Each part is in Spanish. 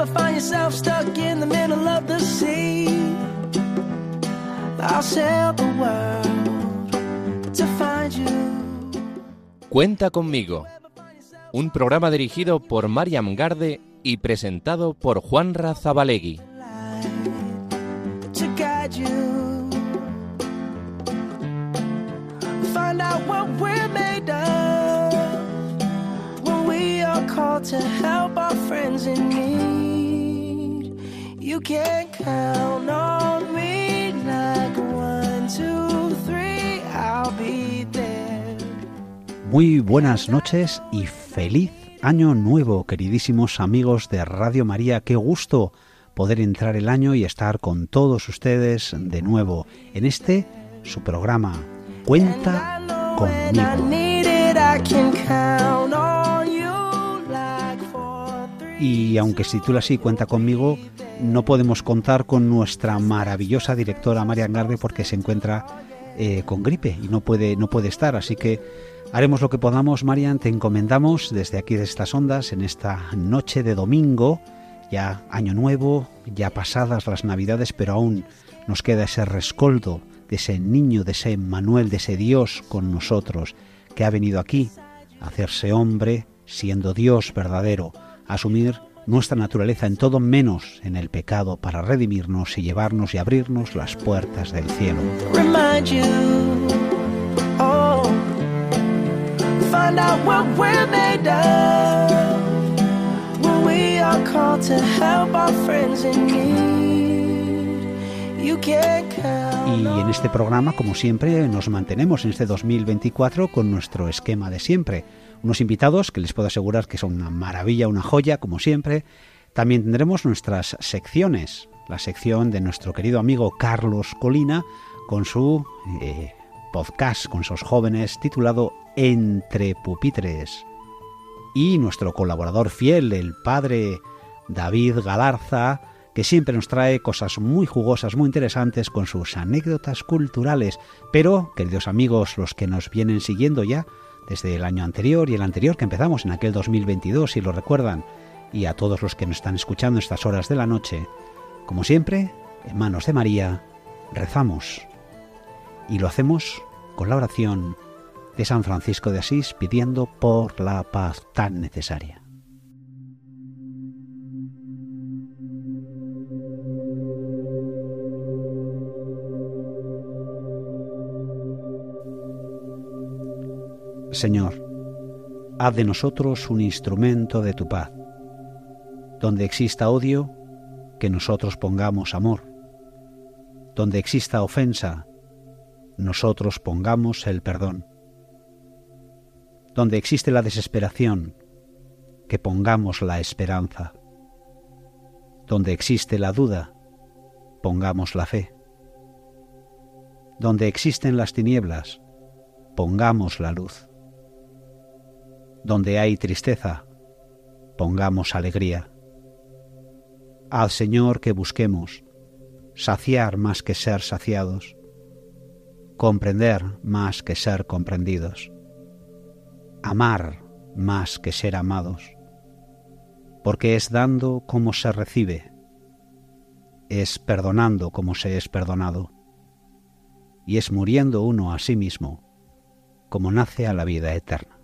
ever find yourself stuck in the middle of the sea, I'll sail the world to find you. Cuenta conmigo. Un programa dirigido por Mariam Garde y presentado por Juan Razabalegui. to guide you. Find out what we're made of when we are called to help our friends in need. You can count on me like one, two, three, I'll be there. Muy buenas noches y feliz año nuevo, queridísimos amigos de Radio María. Qué gusto poder entrar el año y estar con todos ustedes de nuevo en este su programa. Cuenta conmigo. Y aunque se titula así, Cuenta conmigo, no podemos contar con nuestra maravillosa directora Marian Garde porque se encuentra eh, con gripe y no puede, no puede estar. Así que haremos lo que podamos, Marian. Te encomendamos desde aquí, de estas ondas, en esta noche de domingo, ya año nuevo, ya pasadas las navidades, pero aún nos queda ese rescoldo de ese niño, de ese Manuel, de ese Dios con nosotros, que ha venido aquí a hacerse hombre, siendo Dios verdadero, a asumir nuestra naturaleza en todo menos en el pecado para redimirnos y llevarnos y abrirnos las puertas del cielo. Oh. Y en este programa, como siempre, nos mantenemos en este 2024 con nuestro esquema de siempre. Unos invitados que les puedo asegurar que son una maravilla, una joya, como siempre. También tendremos nuestras secciones. La sección de nuestro querido amigo Carlos Colina con su eh, podcast con sus jóvenes titulado Entre Pupitres. Y nuestro colaborador fiel, el padre David Galarza, que siempre nos trae cosas muy jugosas, muy interesantes con sus anécdotas culturales. Pero, queridos amigos, los que nos vienen siguiendo ya desde el año anterior y el anterior que empezamos en aquel 2022, si lo recuerdan, y a todos los que nos están escuchando estas horas de la noche, como siempre, en manos de María, rezamos. Y lo hacemos con la oración de San Francisco de Asís pidiendo por la paz tan necesaria. Señor, haz de nosotros un instrumento de tu paz. Donde exista odio, que nosotros pongamos amor. Donde exista ofensa, nosotros pongamos el perdón. Donde existe la desesperación, que pongamos la esperanza. Donde existe la duda, pongamos la fe. Donde existen las tinieblas, pongamos la luz. Donde hay tristeza, pongamos alegría. Al Señor que busquemos, saciar más que ser saciados, comprender más que ser comprendidos, amar más que ser amados, porque es dando como se recibe, es perdonando como se es perdonado, y es muriendo uno a sí mismo como nace a la vida eterna.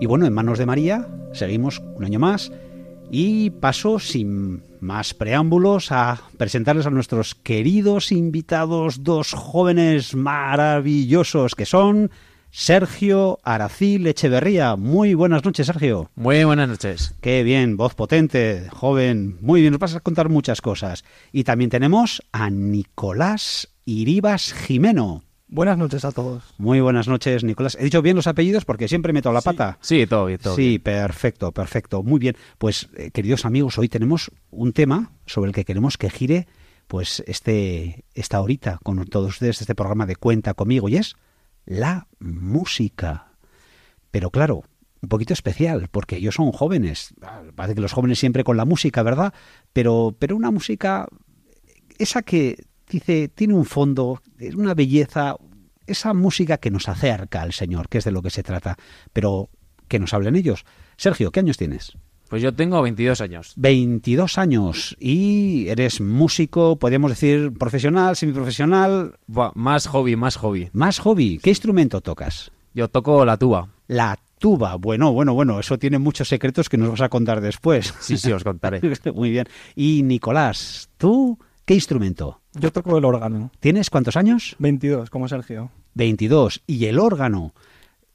Y bueno, en manos de María seguimos un año más y paso sin más preámbulos a presentarles a nuestros queridos invitados, dos jóvenes maravillosos que son Sergio Aracil Echeverría. Muy buenas noches, Sergio. Muy buenas noches. Qué bien, voz potente, joven. Muy bien, nos vas a contar muchas cosas. Y también tenemos a Nicolás Iribas Jimeno. Buenas noches a todos. Muy buenas noches, Nicolás. ¿He dicho bien los apellidos? Porque siempre meto la pata. Sí, todo bien, todo Sí, bien. perfecto, perfecto. Muy bien. Pues, eh, queridos amigos, hoy tenemos un tema sobre el que queremos que gire pues este esta horita con todos ustedes este programa de Cuenta conmigo y es la música. Pero claro, un poquito especial, porque ellos son jóvenes. Parece que los jóvenes siempre con la música, ¿verdad? Pero, pero una música, esa que dice, tiene un fondo, es una belleza, esa música que nos acerca al Señor, que es de lo que se trata, pero que nos hablen ellos. Sergio, ¿qué años tienes? Pues yo tengo 22 años. 22 años y eres músico, podríamos decir profesional, semiprofesional. Buah, más hobby, más hobby. Más hobby. ¿Qué instrumento tocas? Yo toco la tuba. La tuba. Bueno, bueno, bueno, eso tiene muchos secretos que nos vas a contar después. Sí, sí, os contaré. Muy bien. Y Nicolás, ¿tú qué instrumento? Yo toco el órgano. ¿Tienes cuántos años? 22, como Sergio. 22. ¿Y el órgano?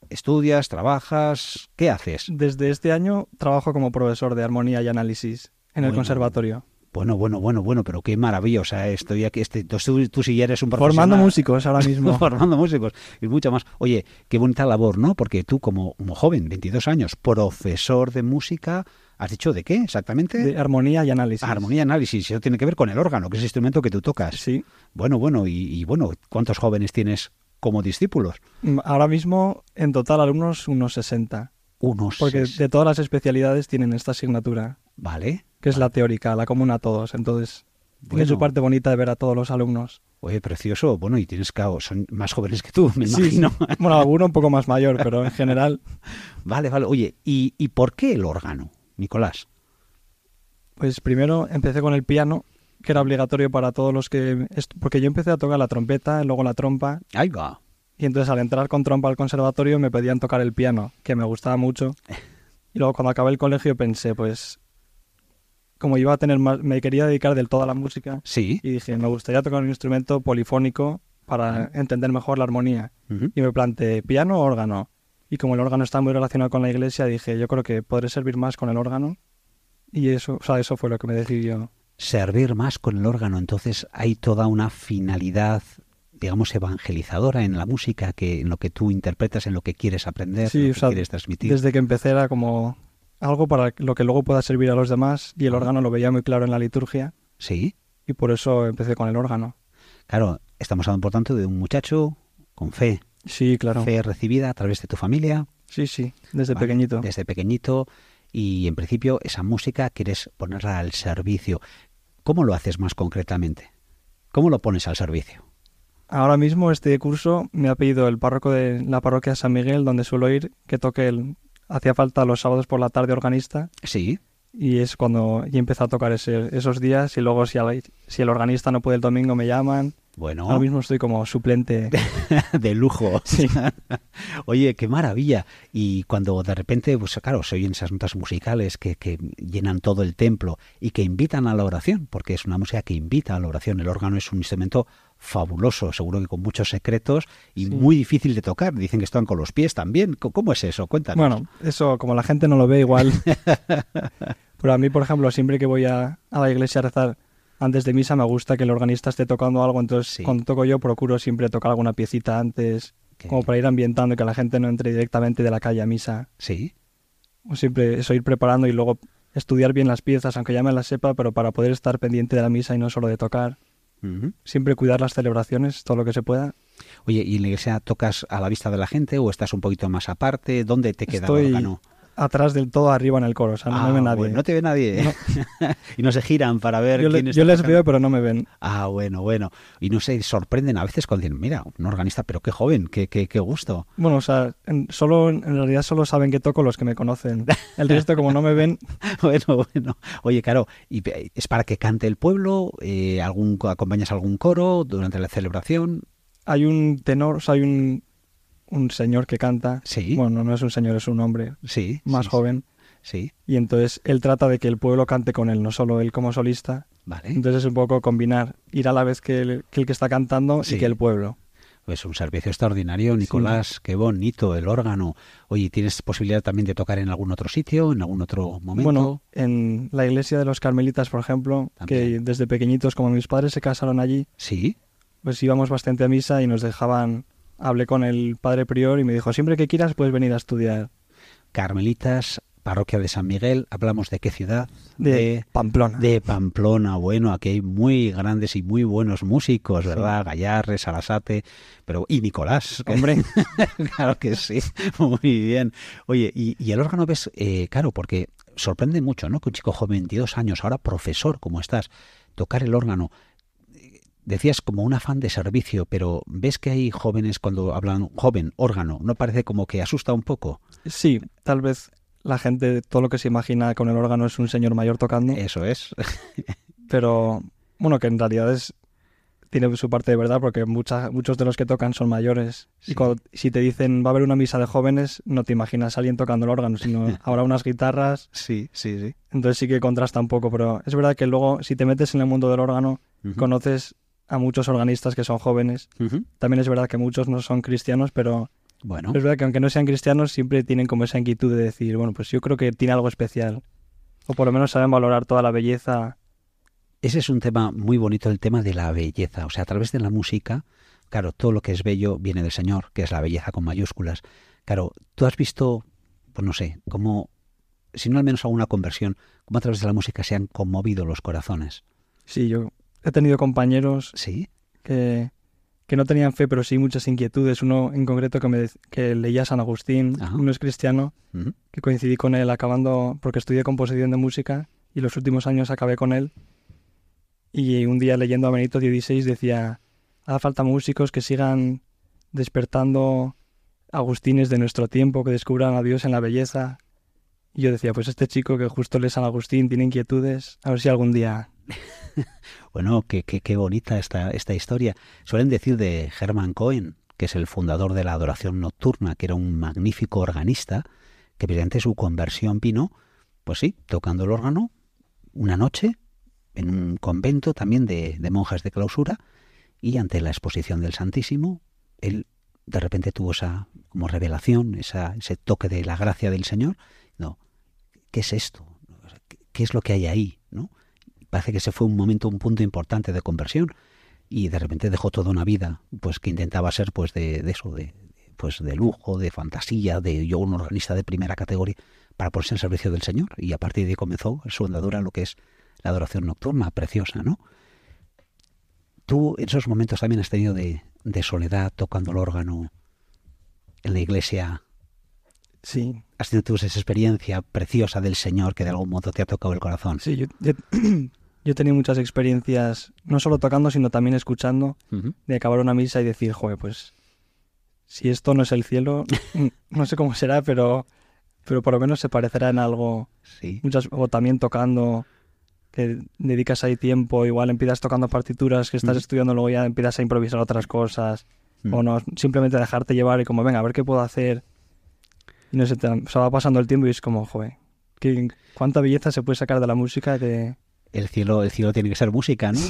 ¿Estudias, trabajas? ¿Qué haces? Desde este año trabajo como profesor de armonía y análisis en el Bueno. conservatorio. Bueno, bueno, bueno, bueno, pero qué maravilla. O sea, estoy aquí, este, tú, tú sí eres un profesional. Formando músicos ahora mismo. formando músicos y mucho más. Oye, qué bonita labor, ¿no? Porque tú como, como joven, 22 años, profesor de música, ¿has dicho de qué exactamente? De armonía y análisis. Armonía y análisis. Eso tiene que ver con el órgano, que es el instrumento que tú tocas. Sí. Bueno, bueno, y, y bueno, ¿cuántos jóvenes tienes como discípulos? Mm, Ahora mismo, en total, alumnos unos 60. Unos. Porque de todas las especialidades tienen esta asignatura, Vale. que es la teórica, la común a todos. Entonces, tiene Bueno. su parte bonita de ver a todos los alumnos. Oye, precioso. Bueno, y tienes, claro, son más jóvenes que tú, me Sí, imagino. sí. Bueno, alguno un poco más mayor, pero en general, Vale, vale. Oye, ¿y, ¿y por qué el órgano, Nicolás? pues primero empecé con el piano, que era obligatorio para todos los que... Porque yo empecé a tocar la trompeta, luego la trompa, Ahí va. y entonces al entrar con trompa al conservatorio me pedían tocar el piano, que me gustaba mucho. Y luego cuando acabé el colegio pensé, pues, como iba a tener más... Me quería dedicar del todo a la música, Sí. y dije, me gustaría tocar un instrumento polifónico para entender mejor la armonía. Ujú. Y me planteé, ¿piano o órgano? Y como el órgano está muy relacionado con la iglesia, dije, yo creo que podré servir más con el órgano. Y eso, o sea, eso fue lo que me decidió. Servir más con el órgano. Entonces hay toda una finalidad, digamos, evangelizadora en la música, que en lo que tú interpretas, en lo que quieres aprender, Sí, en lo que sea, quieres transmitir. Desde que empecé era como algo para lo que luego pueda servir a los demás y el órgano lo veía muy claro en la liturgia Sí, y por eso empecé con el órgano. claro, estamos hablando por tanto de un muchacho con fe, Sí, claro. fe recibida a través de tu familia, Sí, sí, desde Vale, pequeñito. desde pequeñito, y en principio esa música quieres ponerla al servicio. ¿Cómo lo haces más concretamente? ¿Cómo lo pones al servicio? Ahora mismo este curso me ha pedido el párroco de la parroquia San Miguel, donde suelo ir, que toque el... Hacía falta los sábados por la tarde organista Sí, y es cuando y empecé a tocar ese- esos días y luego si, al- si el organista no puede el domingo me llaman. Bueno, Ahora mismo estoy como suplente. de lujo. Sí. Oye, qué maravilla. Y cuando de repente, pues claro, se oyen esas notas musicales que, que llenan todo el templo y que invitan a la oración, porque es una música que invita a la oración. El órgano es un instrumento fabuloso, seguro que con muchos secretos y Sí. muy difícil de tocar. Dicen que están con los pies también. ¿Cómo es eso? Cuéntanos. Bueno, eso como la gente no lo ve igual. Pero a mí, por ejemplo, siempre que voy a, a la iglesia a rezar antes de misa me gusta que el organista esté tocando algo, entonces Sí. cuando toco yo procuro siempre tocar alguna piecita antes, como para ir ambientando y que la gente no entre directamente de la calle a misa. Sí. O siempre eso ir preparando y luego estudiar bien las piezas, aunque ya me las sepa, pero para poder estar pendiente de la misa y no solo de tocar. Siempre cuidar las celebraciones, todo lo que se pueda. Oye, ¿y en la iglesia tocas a la vista de la gente o estás un poquito más aparte? ¿Dónde te queda Estoy el órgano? Atrás del todo, arriba en el coro, o sea, no Ah, me ve nadie. bueno, no te ve nadie. y no se giran para ver yo le- quién está yo les tocando. veo, pero no me ven. Ah, bueno, bueno. Y no se sorprenden a veces cuando dicen, mira, un organista, pero qué joven, qué, qué, qué gusto. Bueno, o sea, en, solo, en realidad solo saben que toco los que me conocen. El resto, como no me ven, bueno, bueno. Oye, Caro, ¿y ¿es para que cante el pueblo? Eh, algún ¿Acompañas algún coro durante la celebración? hay un tenor, o sea, hay un, un señor que canta. Sí. Bueno, no es un señor, es un hombre Sí. más sí, joven. Sí, Y entonces él trata de que el pueblo cante con él, no solo él como solista. vale. Entonces es un poco combinar, ir a la vez que el que, el que está cantando Sí. y que el pueblo. Pues un servicio extraordinario, Nicolás, qué bonito, el órgano. Oye, ¿tienes posibilidad también de tocar en algún otro sitio, en algún otro momento? Bueno, en la iglesia de los carmelitas, por ejemplo, que desde pequeñitos, como mis padres se casaron allí, sí, pues íbamos bastante a misa y nos dejaban. Hablé con el padre prior y me dijo: siempre que quieras puedes venir a estudiar. Carmelitas, parroquia de San Miguel, hablamos de qué ciudad? De, Pamplona. De Pamplona, bueno, aquí hay muy grandes y muy buenos músicos, ¿verdad? Gallarres, Arasate, pero y Nicolás. Hombre, claro que sí, muy bien. Oye, y, y el órgano ves, eh, claro, porque sorprende mucho, ¿no? Que un chico joven, 22 años, ahora profesor como estás, tocar el órgano. Decías como un afán de servicio, pero ¿ves que hay jóvenes cuando hablan joven, órgano? ¿No parece como que asusta un poco? Sí, tal vez la gente, todo lo que se imagina con el órgano es un señor mayor tocando, Eso es. pero bueno, que en realidad es tiene su parte de verdad porque mucha- muchos de los que tocan son mayores. Sí. Y cuando, si te dicen va a haber una misa de jóvenes, no te imaginas a alguien tocando el órgano, sino habrá unas guitarras, sí, sí, sí. entonces sí que contrasta un poco, pero es verdad que luego si te metes en el mundo del órgano, conoces a muchos organistas que son jóvenes. También es verdad que muchos no son cristianos, pero Bueno, es verdad que aunque no sean cristianos, siempre tienen como esa inquietud de decir, bueno, pues yo creo que tiene algo especial. O por lo menos saben valorar toda la belleza. ese es un tema muy bonito, el tema de la belleza. O sea, a través de la música, claro, todo lo que es bello viene del Señor, que es la belleza con mayúsculas. Claro, tú has visto, pues no sé, cómo, si no al menos alguna conversión, cómo a través de la música se han conmovido los corazones. Sí, yo he tenido compañeros Sí, que, que no tenían fe, pero sí muchas inquietudes. Uno en concreto que, me, que leía San Agustín, Ajá. uno es cristiano, que coincidí con él acabando, porque estudié composición de música y los últimos años acabé con él. Y un día leyendo a Benito XVI decía, hace falta músicos que sigan despertando agustines de nuestro tiempo, que descubran a Dios en la belleza. Y yo decía, pues este chico que justo lee San Agustín tiene inquietudes, a ver si algún día... Bueno, qué, qué, qué bonita esta, esta historia. Suelen decir de Hermann Cohen, que es el fundador de la adoración nocturna, que era un magnífico organista, que mediante su conversión vino, pues sí, tocando el órgano, una noche, en un convento también de, de monjas de clausura, y ante la exposición del Santísimo, él de repente tuvo esa como revelación, esa, ese toque de la gracia del Señor. No, ¿qué es esto? ¿Qué- ¿Qué es lo que hay ahí? ¿no? Parece que ese fue un momento, un punto importante de conversión y de repente dejó toda una vida, pues que intentaba ser pues de, de eso, de pues de lujo, de fantasía, de yo un organista de primera categoría para ponerse en servicio del Señor y a partir de ahí comenzó su andadura lo que es la adoración nocturna, preciosa, ¿no? Tú en esos momentos también has tenido de, de soledad tocando el órgano en la iglesia, Sí, has tenido tú esa experiencia preciosa del Señor que de algún modo te ha tocado el corazón. sí, yo, yo, yo he tenido muchas experiencias, no solo tocando, sino también escuchando, de acabar una misa y decir, joder, pues si esto no es el cielo, no sé cómo será, pero, pero por lo menos se parecerá en algo. Sí. Muchas, o también tocando, que dedicas ahí tiempo, igual empiezas tocando partituras que estás estudiando, luego ya empiezas a improvisar otras cosas, o no, simplemente dejarte llevar y como, venga, a ver qué puedo hacer. Y no sé, te, o sea, va pasando el tiempo y es como, joder, qué- cuánta belleza se puede sacar de la música que... el cielo, el cielo tiene que ser música, ¿no?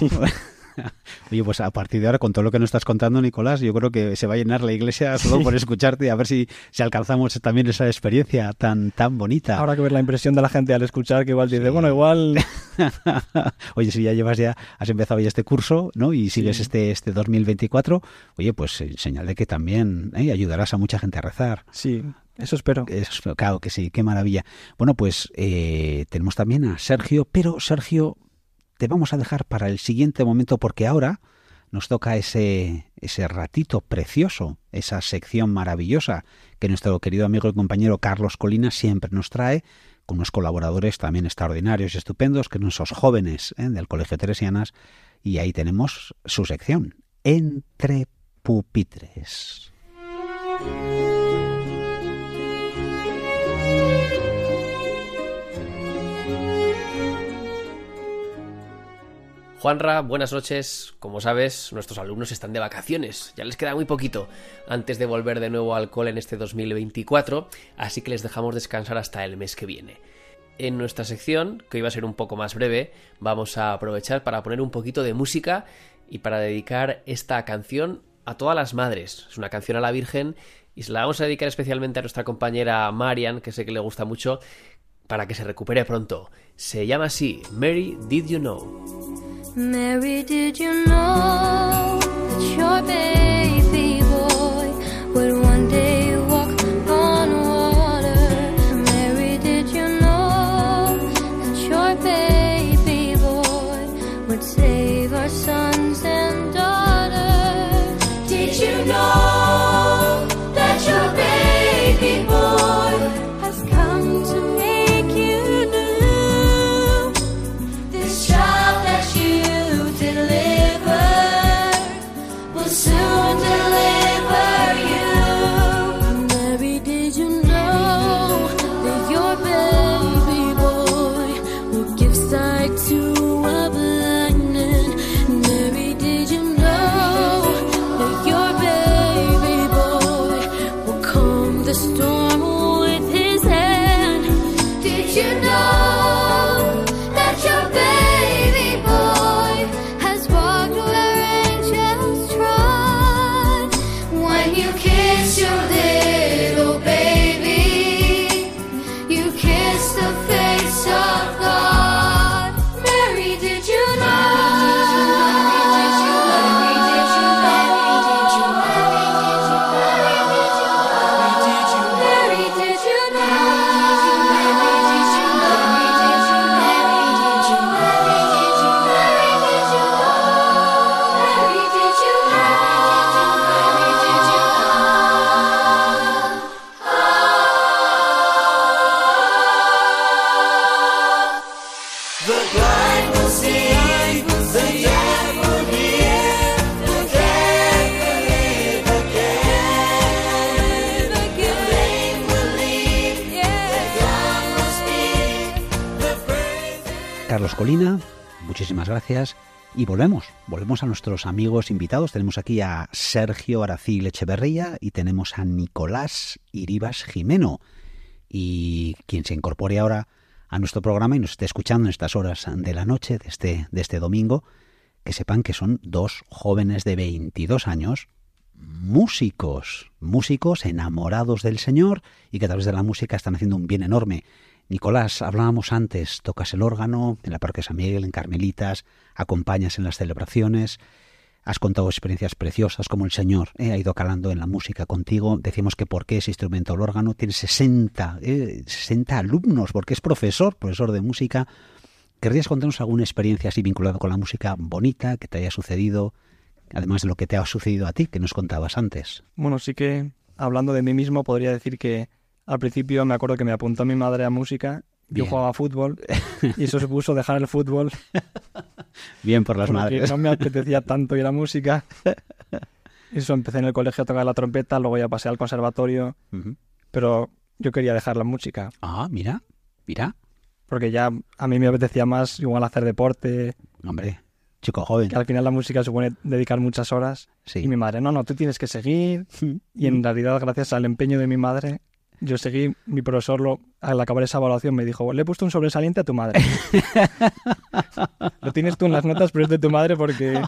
Oye, pues a partir de ahora, con todo lo que nos estás contando, Nicolás, yo creo que se va a llenar la iglesia solo por escucharte, a ver si, si alcanzamos también esa experiencia tan, tan bonita. Ahora que ver la impresión de la gente al escuchar, que igual dice, Sí. bueno, igual... oye, si ya llevas ya, has empezado ya este curso, ¿no? Y sigues Sí. este, este 2024, oye, pues eh, señal de que también ¿eh? ayudarás a mucha gente a rezar. Sí, eso espero. Eso, claro que sí, qué maravilla. Bueno, pues eh, tenemos también a Sergio, pero Sergio, te vamos a dejar para el siguiente momento porque ahora nos toca ese, ese ratito precioso, esa sección maravillosa que nuestro querido amigo y compañero Carlos Colina siempre nos trae, con unos colaboradores también extraordinarios y estupendos, que son esos jóvenes ¿eh? del Colegio Teresianas, y ahí tenemos su sección, Entre Pupitres. Juanra, buenas noches. Como sabes, nuestros alumnos están de vacaciones. Ya les queda muy poquito antes de volver de nuevo al cole en este 2024, así que les dejamos descansar hasta el mes que viene. En nuestra sección, que iba a ser un poco más breve, vamos a aprovechar para poner un poquito de música y para dedicar esta canción a todas las madres. Es una canción a la Virgen y se la vamos a dedicar especialmente a nuestra compañera Marian, que sé que le gusta mucho, para que se recupere pronto. Se llama así, Mary Did You Know. Mary, did you know that your baby boy gracias. Y volvemos, volvemos a nuestros amigos invitados. Tenemos aquí a Sergio Aracil Echeverría y tenemos a Nicolás Iribas Jimeno. Y quien se incorpore ahora a nuestro programa y nos esté escuchando en estas horas de la noche de este, de este domingo, que sepan que son dos jóvenes de 22 años, músicos, músicos enamorados del Señor y que a través de la música están haciendo un bien enorme. Nicolás, hablábamos antes, tocas el órgano en la Parque San Miguel, en Carmelitas, acompañas en las celebraciones, has contado experiencias preciosas como el Señor eh, ha ido calando en la música contigo. Decimos que por qué ese instrumento el órgano tiene 60, eh, 60 alumnos, porque es profesor, profesor de música. ¿Querrías contarnos alguna experiencia así vinculada con la música bonita que te haya sucedido, además de lo que te ha sucedido a ti, que nos contabas antes? Bueno, sí que hablando de mí mismo podría decir que al principio me acuerdo que me apuntó mi madre a música, yo jugaba a fútbol y eso supuso dejar el fútbol Bien por las porque madres. no me apetecía tanto ir a música. Eso empecé en el colegio a tocar la trompeta, luego ya pasé al conservatorio, pero yo quería dejar la música Ah, mira, mira, porque ya a mí me apetecía más igual hacer deporte, hombre, chico joven. que al final la música supone dedicar muchas horas. Sí. Y mi madre, no, no, tú tienes que seguir. Y en realidad, gracias al empeño de mi madre, yo seguí, mi profesor lo, al acabar esa evaluación me dijo, le he puesto un sobresaliente a tu madre. lo tienes tú en las notas, pero es de tu madre porque...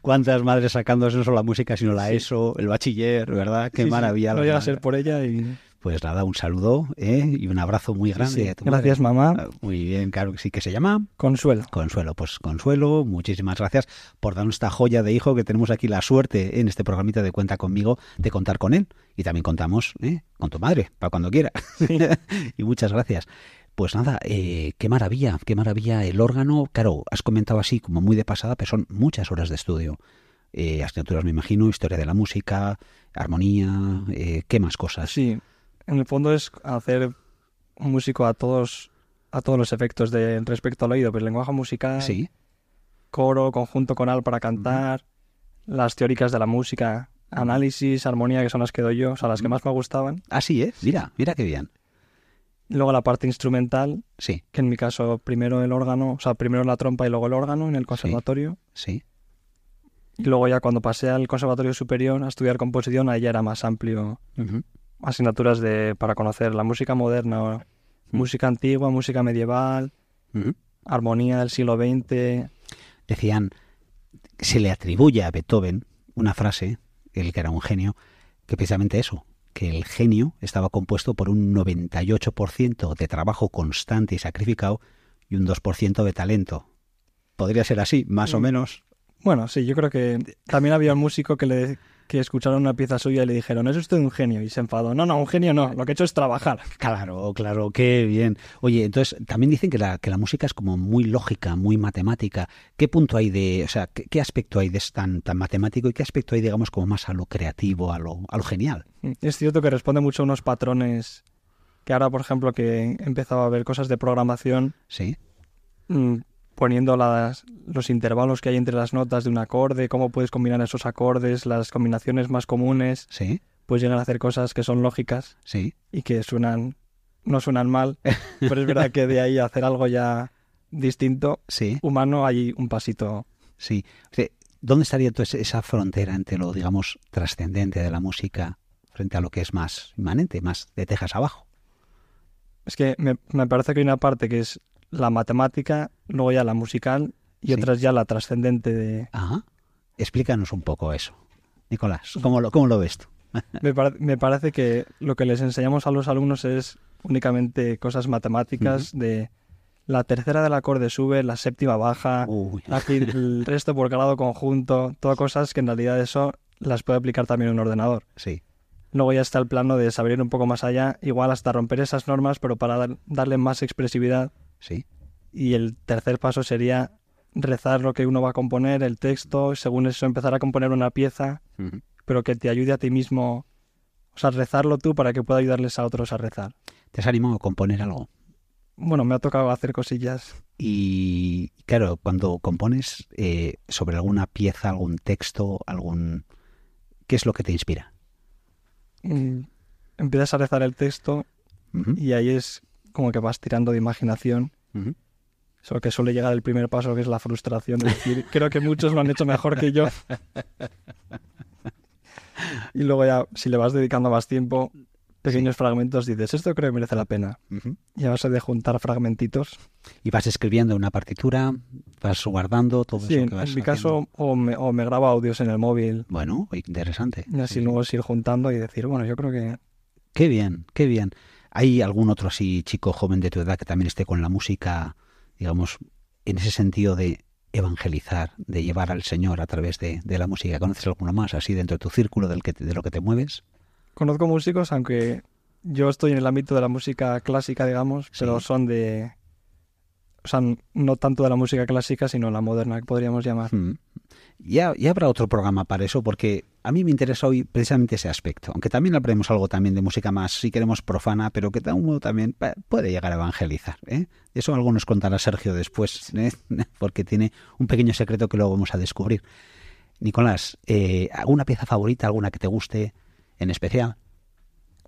¿Cuántas madres sacándose no solo la música, sino la ESO, el bachiller, ¿verdad? Qué Sí, sí, maravilla. No las llega a ser por ella y... Pues nada, un saludo ¿eh? y un abrazo muy grande. sí, gracias, mamá. Ah, Muy bien, claro que sí, que se llama Consuelo. Consuelo. Pues Consuelo, muchísimas gracias por darnos esta joya de hijo que tenemos aquí la suerte en este programita de Cuenta conmigo de contar con él. Y también contamos ¿eh? con tu madre, para cuando quiera. y muchas gracias. Pues nada, eh, qué maravilla, qué maravilla el órgano. Claro, has comentado así como muy de pasada, pero son muchas horas de estudio. Eh, asignaturas, me imagino, historia de la música, armonía, eh, ¿qué más cosas? Sí, en el fondo es hacer un músico a todos a todos los efectos de respecto al oído, pero el lenguaje musical, Sí, coro, conjunto conal para cantar, las teóricas de la música, análisis, armonía, que son las que doy yo, o sea, las que más me gustaban. así es. Mira, mira qué bien. Luego la parte instrumental, Sí, que en mi caso primero el órgano, o sea, primero la trompa y luego el órgano en el conservatorio. sí. Y luego ya cuando pasé al conservatorio superior a estudiar composición, ahí ya era más amplio asignaturas de para conocer la música moderna, o música antigua, música medieval, armonía del siglo XX. decían, se le atribuye a Beethoven una frase, el que era un genio, que precisamente eso, que el genio estaba compuesto por un 98% de trabajo constante y sacrificado y un 2% de talento. Podría ser así, más o Mm. menos. Bueno, sí, yo creo que también había un músico que le que escucharon una pieza suya y le dijeron, es usted un genio, y se enfadó. No, no, un genio no, lo que he hecho es trabajar. Claro, claro, qué bien. Oye, entonces también dicen que la, que la música es como muy lógica, muy matemática. ¿Qué punto hay de, o sea, qué, qué aspecto hay de tan, tan matemático y qué aspecto hay, digamos, como más a lo creativo, a lo, a lo genial? Es cierto que responde mucho a unos patrones que ahora, por ejemplo, que he empezado a ver cosas de programación, Sí, mm, poniendo las, los intervalos que hay entre las notas de un acorde, cómo puedes combinar esos acordes, las combinaciones más comunes, sí, puedes llegar a hacer cosas que son lógicas sí. y que suenan, no suenan mal, pero es verdad que de ahí a hacer algo ya distinto, Sí, humano, hay un pasito. sí. ¿Dónde estaría entonces esa frontera entre lo, digamos, trascendente de la música frente a lo que es más inmanente, más de tejas abajo? Es que me, me parece que hay una parte que es la matemática, luego ya la musical y Sí. otra es ya la trascendente de... Ajá. Explícanos un poco eso. Nicolás, ¿cómo lo, cómo lo ves tú? Me, pare- me parece que lo que les enseñamos a los alumnos es únicamente cosas matemáticas de la tercera del acorde sube, la séptima baja, el resto por grado conjunto, todas cosas que en realidad eso las puede aplicar también un ordenador. Sí, Luego ya está el plano de saber ir un poco más allá, igual hasta romper esas normas, pero para dar- darle más expresividad. Sí. Y el tercer paso sería rezar lo que uno va a componer, el texto, según eso empezar a componer una pieza, pero que te ayude a ti mismo, o sea, rezarlo tú para que pueda ayudarles a otros a rezar. ¿Te has animado a componer algo? Bueno, me ha tocado hacer cosillas. Y claro, cuando compones eh, sobre alguna pieza, algún texto, algún... ¿Qué es lo que te inspira? Mm, Empiezas a rezar el texto y ahí es como que vas tirando de imaginación ujú. Solo que suele llegar el primer paso, que es la frustración de decir, creo que muchos lo han hecho mejor que yo. y luego ya, si le vas dedicando más tiempo, pequeños fragmentos, dices, esto creo que merece la pena. Ujú. Y a base de juntar fragmentitos. Y vas escribiendo una partitura, vas guardando todo Sí, eso que vas en mi haciendo. caso, o me, o me grabo audios en el móvil. Bueno, interesante. Y así Sí. luego es ir juntando y decir, bueno, yo creo que Qué bien, qué bien. ¿Hay algún otro así chico joven de tu edad que también esté con la música, digamos, en ese sentido de evangelizar, de llevar al Señor a través de, de la música? ¿Conoces alguno más así dentro de tu círculo del que te- de lo que te mueves? conozco músicos, aunque yo estoy en el ámbito de la música clásica, digamos, pero son de... O sea, no tanto de la música clásica, sino la moderna, que podríamos llamar. Mm. Ya, ya habrá otro programa para eso, porque a mí me interesa hoy precisamente ese aspecto. Aunque también hablaremos algo también de música más, si queremos, profana, pero que de algún modo también puede llegar a evangelizar. ¿eh? Eso algo nos contará Sergio después, ¿eh? porque tiene un pequeño secreto que luego vamos a descubrir. Nicolás, eh, ¿alguna pieza favorita, alguna que te guste en especial?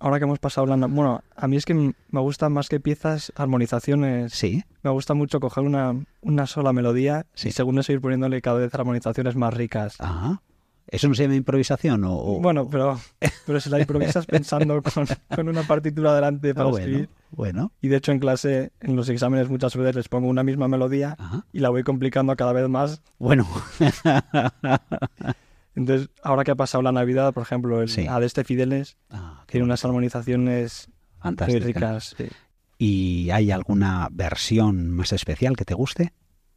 Ahora que hemos pasado hablando... Bueno, a mí es que me gustan más que piezas, armonizaciones. Sí, Me gusta mucho coger una, una sola melodía Sí. y según eso ir poniéndole cada vez armonizaciones más ricas. ah, ¿eso no se llama improvisación? O, o- Bueno, pero, pero si la improvisas pensando con, con una partitura delante Ah, para bueno, escribir. bueno, Y de hecho en clase, en los exámenes muchas veces les pongo una misma melodía ajá. y la voy complicando cada vez más. bueno, Entonces, ahora que ha pasado la Navidad, por ejemplo, el Sí. Adeste Fideles Ah, tiene unas armonizaciones muy fantástica. ricas. sí. ¿Y hay alguna versión más especial que te guste?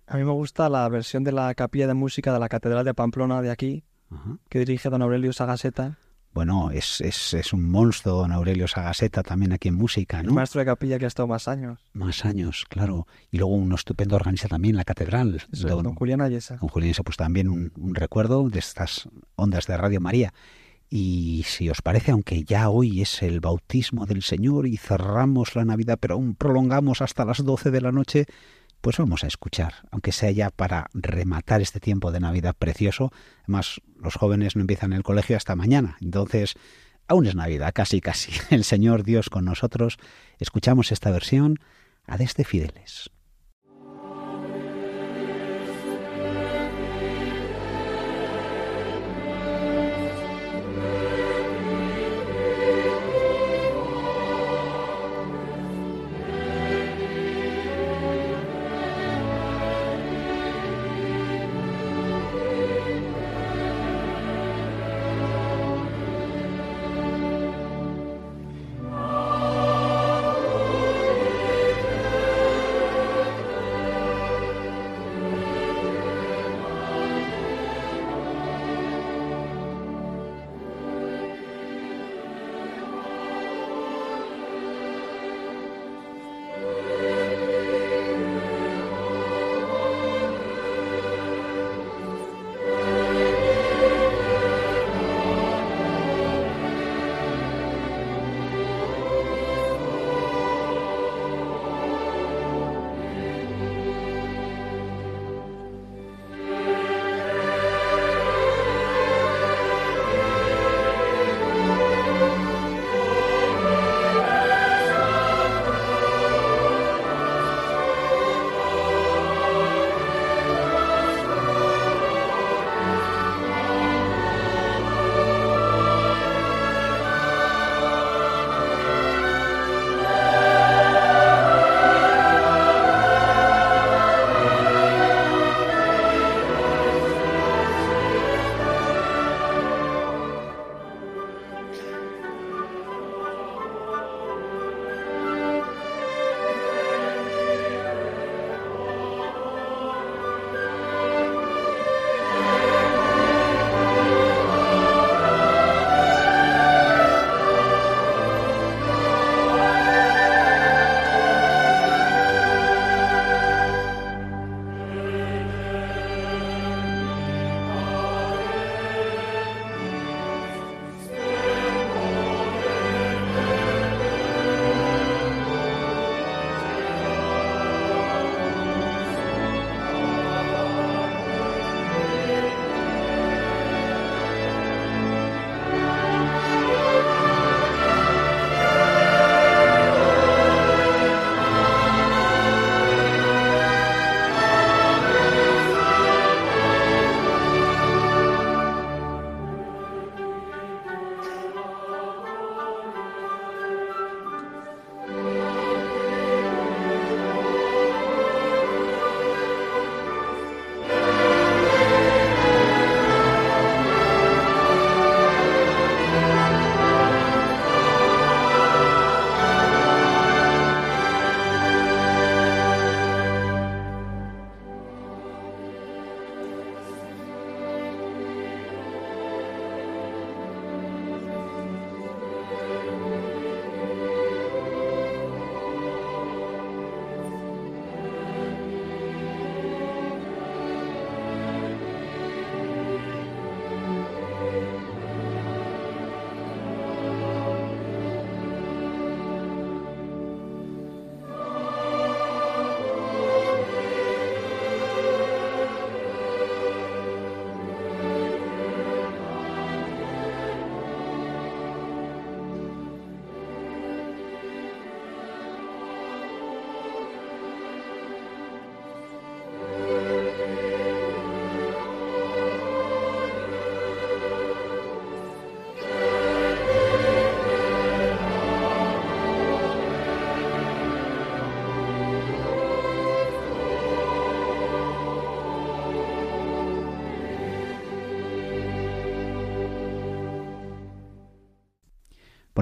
A mí me gusta la versión de la capilla de música de la Catedral de Pamplona de aquí, Ajá. que dirige don Aurelio Sagaseta, Bueno, es, es, es un monstruo, don Aurelio Sagaseta, también aquí en música, el ¿no? maestro de capilla que ha estado más años. Más años, claro. Y luego un estupendo organista también, la catedral. Eso es, don, don Julián Ayesa. don Julián, pues también un, un recuerdo de estas ondas de Radio María. Y si os parece, aunque ya hoy es el bautismo del Señor y cerramos la Navidad, pero aún prolongamos hasta las 12 de la noche, pues vamos a escuchar, aunque sea ya para rematar este tiempo de Navidad precioso. Además, los jóvenes no empiezan el colegio hasta mañana, entonces aún es Navidad, casi casi. El Señor Dios con nosotros. Escuchamos esta versión a desde Fideles.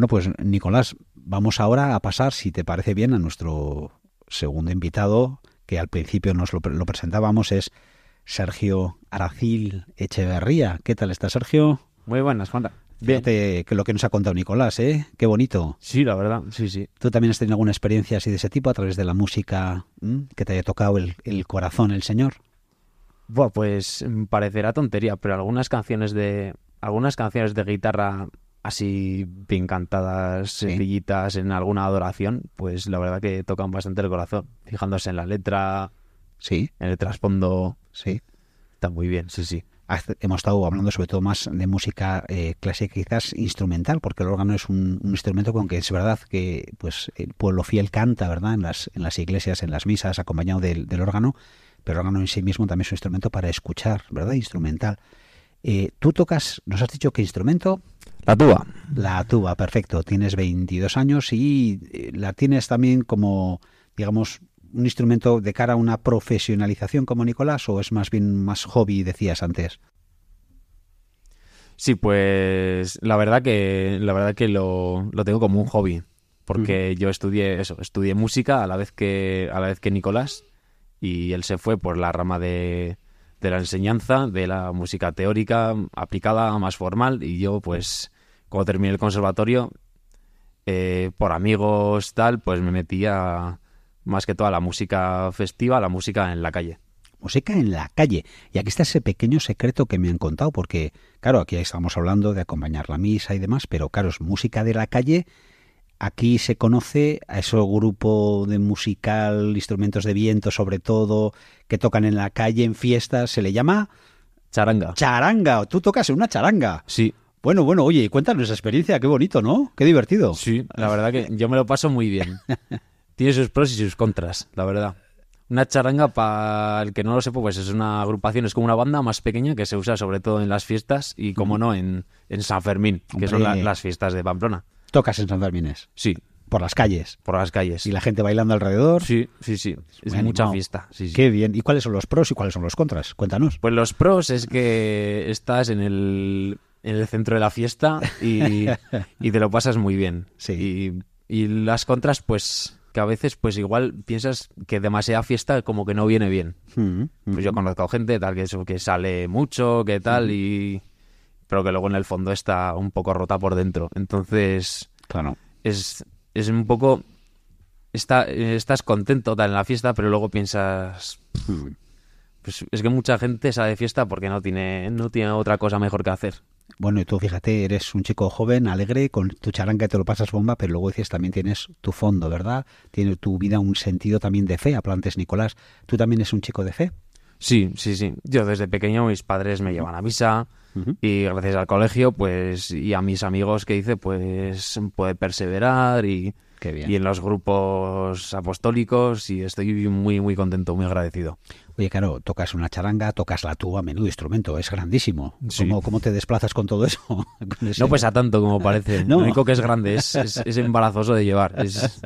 Bueno, pues Nicolás, vamos ahora a pasar, si te parece bien, a nuestro segundo invitado, que al principio nos lo, pre- lo presentábamos, es Sergio Aracil Echeverría. ¿Qué tal está Sergio? Muy buenas, Juanra. Fíjate que lo que nos ha contado Nicolás, ¿eh? Qué bonito. Sí, la verdad, sí, sí. ¿Tú también has tenido alguna experiencia así de ese tipo a través de la música ¿m? que te haya tocado el, el corazón, el Señor? Buah, pues mm, parecerá tontería, pero algunas canciones de algunas canciones de guitarra así bien cantadas, sencillitas en alguna adoración, pues la verdad que tocan bastante el corazón, fijándose en la letra, Sí, en el trasfondo, sí. está muy bien, sí, sí. Hemos estado hablando sobre todo más de música eh, clásica, quizás instrumental, porque el órgano es un, un instrumento con que es verdad que pues el pueblo fiel canta, ¿verdad? En las, en las iglesias, en las misas, acompañado del, del órgano, pero el órgano en sí mismo también es un instrumento para escuchar, ¿verdad? Instrumental. Eh, Tú tocas, nos has dicho qué instrumento? La tuba. La tuba, perfecto. Tienes 22 años y eh, la tienes también como, digamos, un instrumento de cara a una profesionalización como Nicolás o es más bien más hobby, decías antes. Sí, pues la verdad que la verdad que lo, lo tengo como un hobby, porque yo estudié eso, estudié música a la vez que a la vez que Nicolás y él se fue por la rama de, de la enseñanza, de la música teórica aplicada, más formal y yo pues cuando terminé el conservatorio eh, por amigos tal, pues me metí a más que toda la música festiva, la música en la calle. música en la calle. Y aquí está ese pequeño secreto que me han contado, porque, claro, aquí estamos hablando de acompañar la misa y demás, pero claro, es música de la calle. Aquí se conoce a ese grupo de musical, instrumentos de viento sobre todo, que tocan en la calle, en fiestas, se le llama Charanga. charanga. Tú tocas en una charanga. Sí, Bueno, bueno, oye, cuéntanos esa experiencia, qué bonito, ¿no? Qué divertido. Sí, la verdad que yo me lo paso muy bien. Tiene sus pros y sus contras, la verdad. Una charanga, para el que no lo sepa, pues es una agrupación, es como una banda más pequeña que se usa sobre todo en las fiestas y, como no, en, en San Fermín, que son la- las fiestas de Pamplona. Tocas en San Fermines, Sí, por las calles. por las calles. Y la gente bailando alrededor. Sí, sí, sí. Es Muy mucha fiesta. Sí, sí. Qué bien. ¿Y cuáles son los pros y cuáles son los contras? Cuéntanos. Pues los pros es que estás en el, en el centro de la fiesta y, y te lo pasas muy bien. Sí. Y, y las contras, pues que a veces pues igual piensas que demasiada fiesta como que no viene bien. Mm, Pues yo conozco gente tal que eso que sale mucho, que tal y pero que luego en el fondo está un poco rota por dentro. Entonces Claro. es, es un poco está, estás contento tal en la fiesta, pero luego piensas pues es que mucha gente sale de fiesta porque no tiene no tiene otra cosa mejor que hacer. Bueno, y tú fíjate, eres un chico joven, alegre, con tu charanga te lo pasas bomba, pero luego dices también tienes tu fondo, ¿verdad? Tiene tu vida un sentido también de fe. Aplantes, Nicolás, ¿tú también eres un chico de fe? Sí, sí, sí. Yo desde pequeño mis padres me llevan a misa y gracias al colegio, pues, y a mis amigos que hice, pues, puede perseverar y, Qué bien. y en los grupos apostólicos y estoy muy, muy contento, muy agradecido. Oye, claro, tocas una charanga, tocas la tuba, menudo instrumento, es grandísimo. Sí. ¿Cómo, cómo te desplazas con todo eso? Con ese- No pesa tanto como parece. No. Lo único que es grande es, es, es embarazoso de llevar. Es-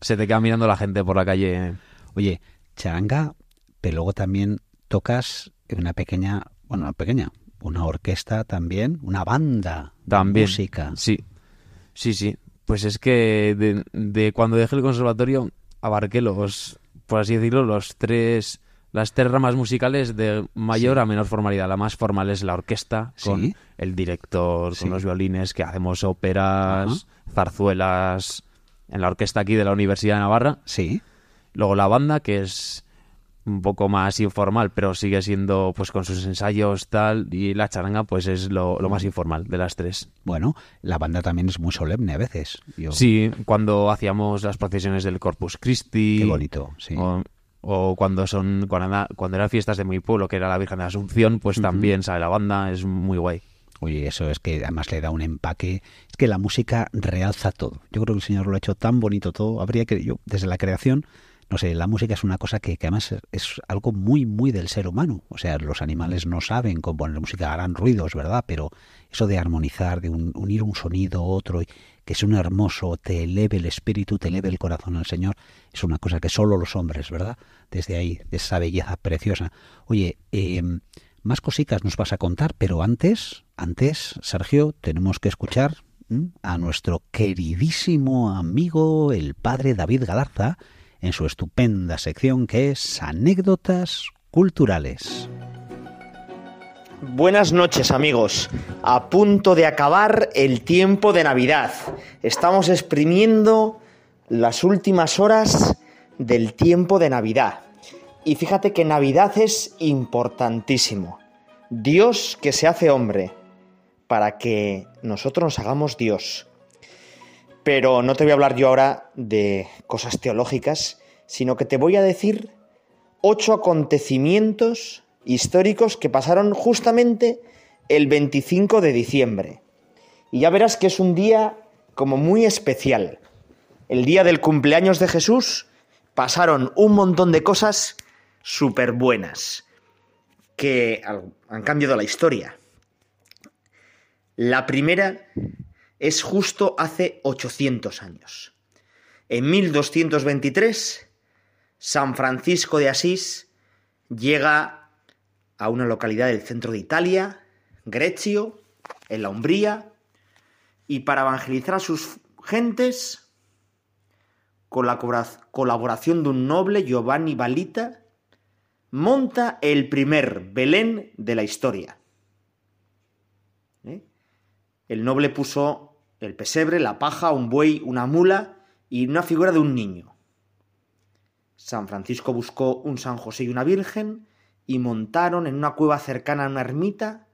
se te queda mirando la gente por la calle. Oye, charanga, pero luego también tocas una pequeña, bueno, una pequeña, una orquesta también, una banda de También. música. Sí, sí, sí. Pues es que de, de cuando dejé el conservatorio abarqué los, por así decirlo, los tres, las tres ramas musicales de mayor a menor formalidad. La más formal es la orquesta, con Sí. el director, Sí. con los violines, que hacemos óperas, zarzuelas, en la orquesta aquí de la Universidad de Navarra. Sí. Luego la banda, que es un poco más informal, pero sigue siendo pues con sus ensayos tal, y la charanga pues es lo, lo más informal de las tres. Bueno, la banda también es muy solemne a veces. Yo- Sí, cuando hacíamos las procesiones del Corpus Christi. Qué bonito, sí. O, o cuando son cuando, cuando eran fiestas de mi pueblo, que era la Virgen de la Asunción, pues también sale la banda, es muy guay. Oye, eso es que además le da un empaque. Es que la música realza todo. Yo creo que el Señor lo ha hecho tan bonito todo. Habría que, yo, desde la creación, no sé, la música es una cosa que, que además es, es algo muy, muy del ser humano. O sea, los animales no saben componer música, harán ruidos, ¿verdad? Pero eso de armonizar, de un- unir un sonido a otro, que suene hermoso, te eleve el espíritu, te eleve el corazón al Señor, es una cosa que solo los hombres, ¿verdad? Desde ahí, de esa belleza preciosa. Oye, eh, más cositas nos vas a contar, pero antes, antes, Sergio, tenemos que escuchar a nuestro queridísimo amigo el padre David Galarza en su estupenda sección que es Anécdotas Culturales. Buenas noches amigos, a punto de acabar el tiempo de Navidad. Estamos exprimiendo las últimas horas del tiempo de Navidad. Y fíjate que Navidad es importantísimo. Dios que se hace hombre para que nosotros nos hagamos Dios. Pero no te voy a hablar yo ahora de cosas teológicas, sino que te voy a decir ocho acontecimientos históricos que pasaron justamente el 25 de diciembre. Y ya verás que es un día como muy especial. El día del cumpleaños de Jesús pasaron un montón de cosas súper buenas que han cambiado la historia. La primera es justo hace 800 años. En 1223, San Francisco de Asís llega a una localidad del centro de Italia, Grecio, en la Umbría, y para evangelizar a sus gentes, con la colaboración de un noble, Giovanni Balita, monta el primer Belén de la historia. ¿Eh? El noble puso el pesebre, la paja, un buey, una mula y una figura de un niño. San Francisco buscó un San José y una Virgen y montaron en una cueva cercana a una ermita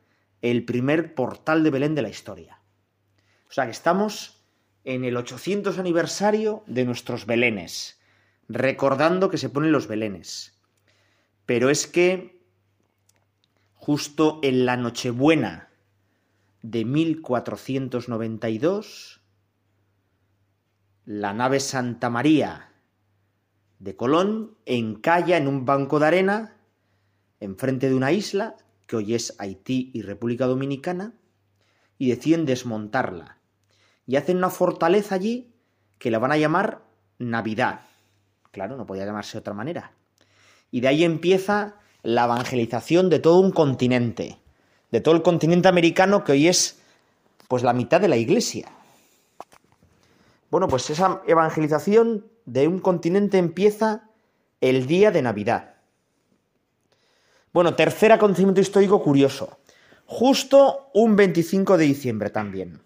el primer portal de Belén de la historia. O sea que estamos en el 800 aniversario de nuestros Belenes, recordando que se ponen los Belenes. Pero es que justo en la Nochebuena de 1492, la nave Santa María de Colón encalla en un banco de arena enfrente de una isla, que hoy es Haití y República Dominicana, y deciden desmontarla. Y hacen una fortaleza allí que la van a llamar Navidad. Claro, no podía llamarse de otra manera. Y de ahí empieza la evangelización de todo un continente, de todo el continente americano que hoy es pues la mitad de la iglesia. Bueno, pues esa evangelización de un continente empieza el día de Navidad. Bueno, tercer acontecimiento histórico curioso. Justo un 25 de diciembre también.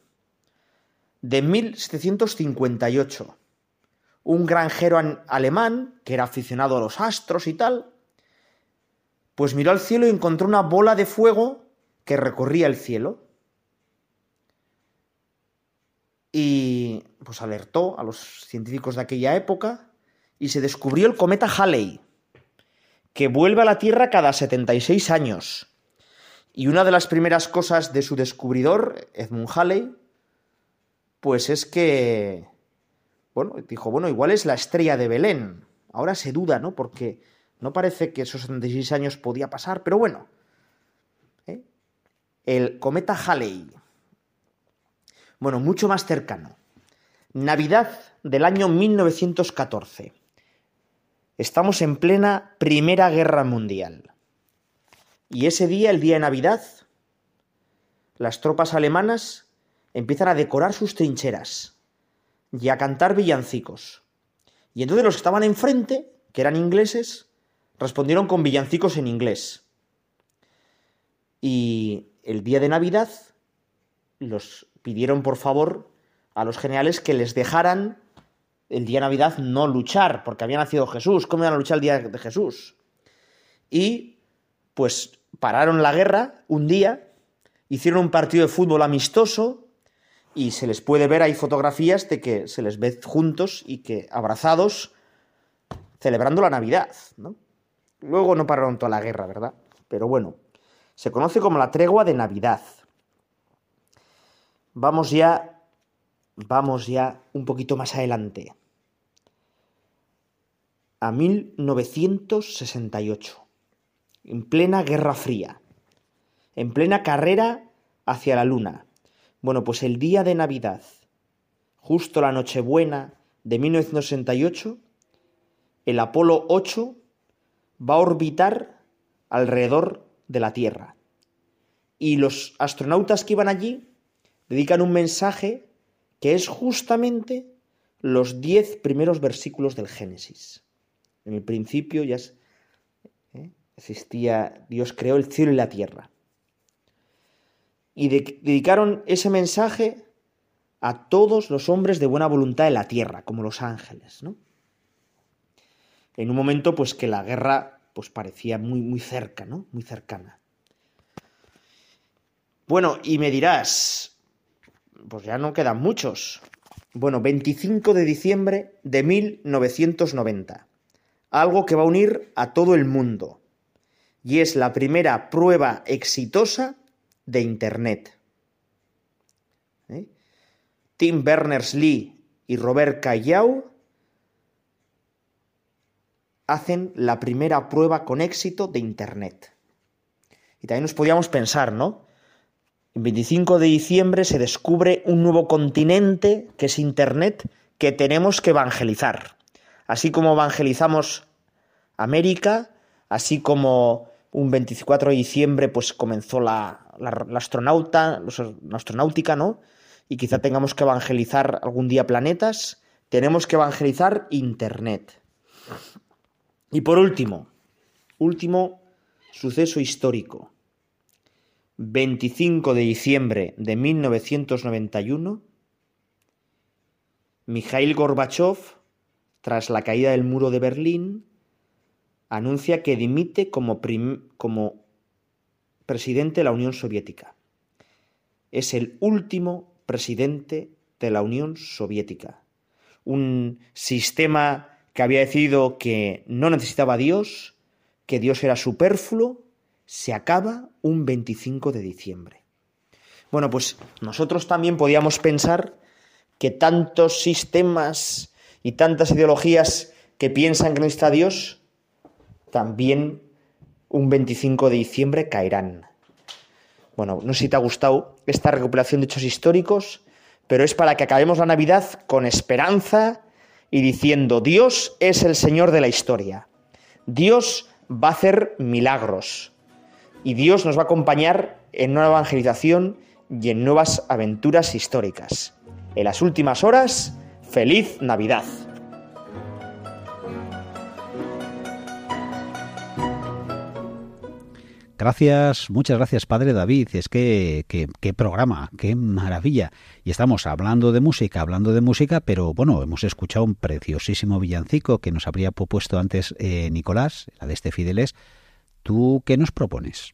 De 1758. Un granjero alemán, que era aficionado a los astros y tal, pues miró al cielo y encontró una bola de fuego que recorría el cielo. Y pues alertó a los científicos de aquella época y se descubrió el cometa Halley, que vuelve a la Tierra cada 76 años. Y una de las primeras cosas de su descubridor, Edmund Halley, pues es que, bueno, dijo, bueno, igual es la estrella de Belén. Ahora se duda, ¿no? Porque no parece que esos 76 años podía pasar, pero bueno. El cometa Halley. Bueno, mucho más cercano. Navidad del año 1914. Estamos en plena Primera Guerra Mundial. Y ese día, el día de Navidad, las tropas alemanas empiezan a decorar sus trincheras y a cantar villancicos. Y entonces los que estaban enfrente, que eran ingleses, respondieron con villancicos en inglés. Y el día de Navidad los pidieron por favor a los generales que les dejaran el día de Navidad no luchar, porque había nacido Jesús. ¿Cómo iban a luchar el día de Jesús? Y pues pararon la guerra un día, hicieron un partido de fútbol amistoso y se les puede ver, hay fotografías de que se les ve juntos y que abrazados celebrando la Navidad. ¿no? Luego no pararon toda la guerra, ¿verdad? Pero bueno, se conoce como la tregua de Navidad. Vamos ya, vamos ya un poquito más adelante. A 1968, en plena Guerra Fría, en plena carrera hacia la Luna. Bueno, pues el día de Navidad, justo la Nochebuena de 1968, el Apolo 8 va a orbitar alrededor de la Tierra. Y los astronautas que iban allí dedican un mensaje que es justamente los diez primeros versículos del Génesis. En el principio ya ¿eh? existía, Dios creó el cielo y la tierra. Y de- dedicaron ese mensaje a todos los hombres de buena voluntad de la tierra, como los ángeles, ¿no? En un momento, pues que la guerra, pues parecía muy, muy cerca, ¿no? Muy cercana. Bueno, y me dirás, pues ya no quedan muchos. Bueno, 25 de diciembre de 1990. Algo que va a unir a todo el mundo. Y es la primera prueba exitosa de Internet. ¿Eh? Tim Berners-Lee y Robert Callao hacen la primera prueba con éxito de Internet. Y también nos podíamos pensar, ¿no? El 25 de diciembre se descubre un nuevo continente que es Internet que tenemos que evangelizar. Así como evangelizamos América, así como un 24 de diciembre pues comenzó la, la- la astronauta, la astronáutica, ¿no? Y quizá tengamos que evangelizar algún día planetas, tenemos que evangelizar Internet. Y por último, último suceso histórico. 25 de diciembre de 1991, Mikhail Gorbachev, tras la caída del muro de Berlín, anuncia que dimite como, presidente de la Unión Soviética. Es el último presidente de la Unión Soviética. Un sistema que había decidido que no necesitaba a Dios, que Dios era superfluo, se acaba un 25 de diciembre. Bueno, pues nosotros también podíamos pensar que tantos sistemas y tantas ideologías que piensan que no está Dios, también un 25 de diciembre caerán. Bueno, no sé si te ha gustado esta recopilación de hechos históricos, pero es para que acabemos la Navidad con esperanza y diciendo, Dios es el Señor de la historia. Dios va a hacer milagros. Y Dios nos va a acompañar en una evangelización y en nuevas aventuras históricas. En las últimas horas, feliz Navidad. Gracias, muchas gracias, Padre David. Es que, qué programa, qué maravilla. Y estamos hablando de música, hablando de música, pero bueno, hemos escuchado un preciosísimo villancico que nos habría propuesto antes eh, Nicolás, la de este Fideles. ¿Tú qué nos propones?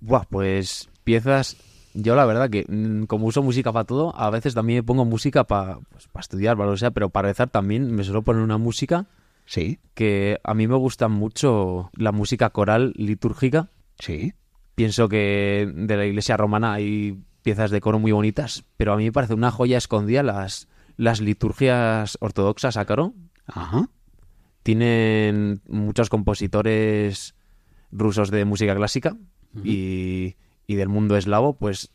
Buah, pues piezas. Yo la verdad que mm, como uso música para todo, a veces también pongo música para estudiar, para lo sea, pero para rezar también me suelo poner una música Sí, que a mí me gusta mucho la música coral litúrgica. sí. Pienso que de la iglesia romana hay piezas de coro muy bonitas, pero a mí me parece una joya escondida las, las liturgias ortodoxas a coro. Ajá. Tienen muchos compositores rusos de música clásica y, y del mundo eslavo, pues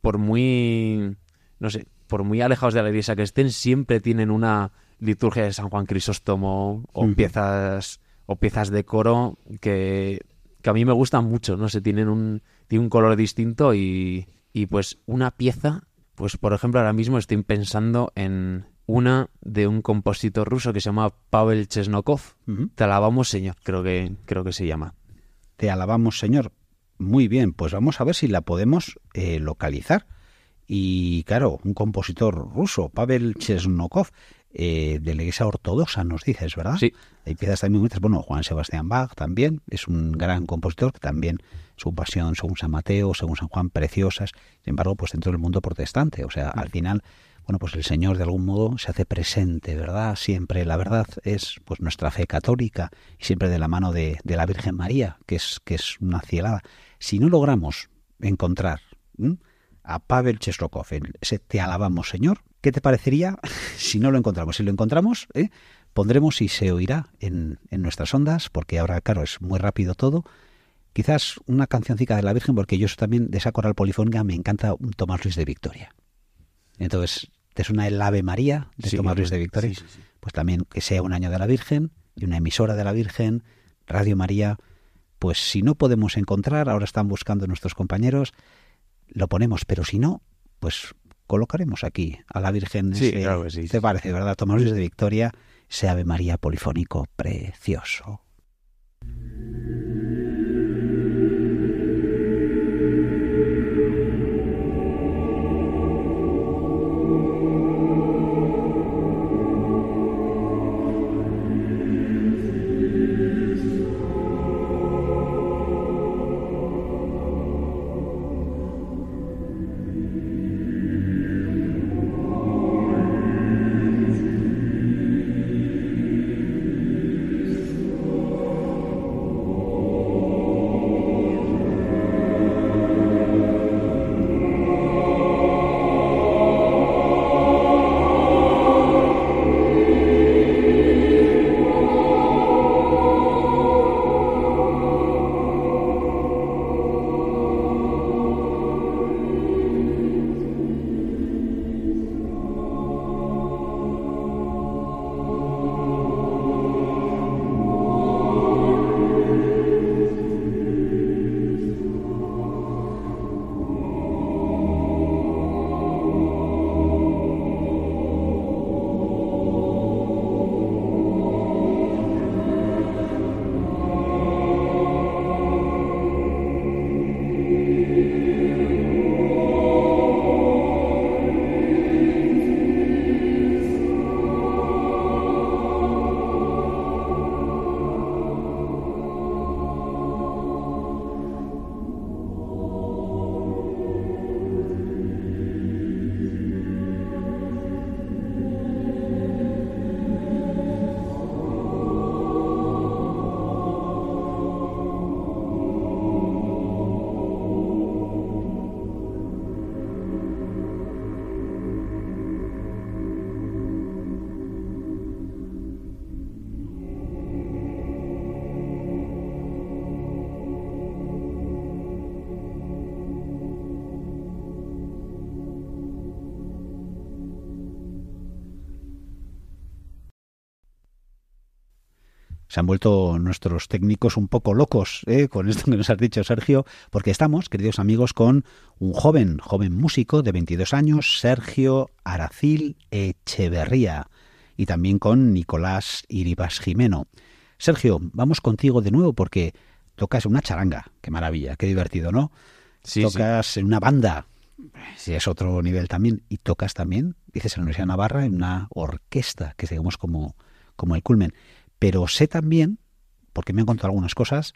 por muy, no sé, por muy alejados de la iglesia que estén, siempre tienen una liturgia de San Juan Crisóstomo o piezas o piezas de coro que, que a mí me gustan mucho, no sé, tienen un, tienen un color distinto y, y pues una pieza, pues por ejemplo ahora mismo estoy pensando en una de un compositor ruso que se llama Pavel Chesnokov. Te alabamos, señor, creo que, creo que se llama. Te alabamos, Señor. Muy bien, pues vamos a ver si la podemos eh, localizar. Y claro, un compositor ruso, Pavel Chesnokov, eh, de la iglesia ortodoxa, nos dices, ¿verdad? Sí. Hay piezas también muy bonitas. Bueno, Juan Sebastián Bach también es un gran compositor que también su pasión según San Mateo, según San Juan, preciosas. Sin embargo, pues dentro del mundo protestante. O sea, al final, bueno, pues el Señor de algún modo se hace presente, ¿verdad? Siempre la verdad es pues nuestra fe católica y siempre de la mano de, de la Virgen María, que es, que es una cielada. Si no logramos encontrar ¿m? a Pavel Cheslokov, ese Te alabamos, Señor, ¿qué te parecería si no lo encontramos? Si lo encontramos, ¿eh? pondremos y se oirá en, en nuestras ondas, porque ahora, claro, es muy rápido todo. Quizás una cancioncica de la Virgen, porque yo también de esa coral polifónica me encanta un Tomás Luis de Victoria. Entonces, ¿te suena el Ave María de Sí, Tomás Luis de Victoria? sí, sí. Pues también que sea un año de la Virgen y una emisora de la Virgen, Radio María. Pues si no podemos encontrar, ahora están buscando nuestros compañeros, lo ponemos, pero si no, pues colocaremos aquí a la Virgen. Sí, ese- claro que sí. ¿Te parece, verdad? Tomás Luis de Victoria, ese Ave María polifónico precioso. Se han vuelto nuestros técnicos un poco locos ¿eh? con esto que nos has dicho, Sergio, porque estamos, queridos amigos, con un joven, joven músico de 22 años, Sergio Aracil Echeverría, y también con Nicolás Iribas Jimeno. Sergio, vamos contigo de nuevo porque tocas una charanga, qué maravilla, qué divertido, ¿no? Sí, tocas en una banda, si es otro nivel también, y tocas también, dices, en la Universidad de Navarra, en una orquesta, que digamos como, como el culmen. Pero sé también, porque me han contado algunas cosas,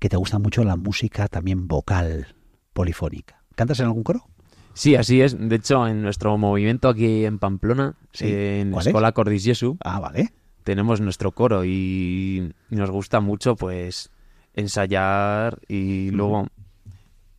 que te gusta mucho la música también vocal, polifónica. ¿Cantas en algún coro? Sí, así es. De hecho, en nuestro movimiento aquí en Pamplona, Sí. en ¿Cuál es? Escola Cordis Jesu, Ah, vale. tenemos nuestro coro y, y nos gusta mucho pues ensayar y luego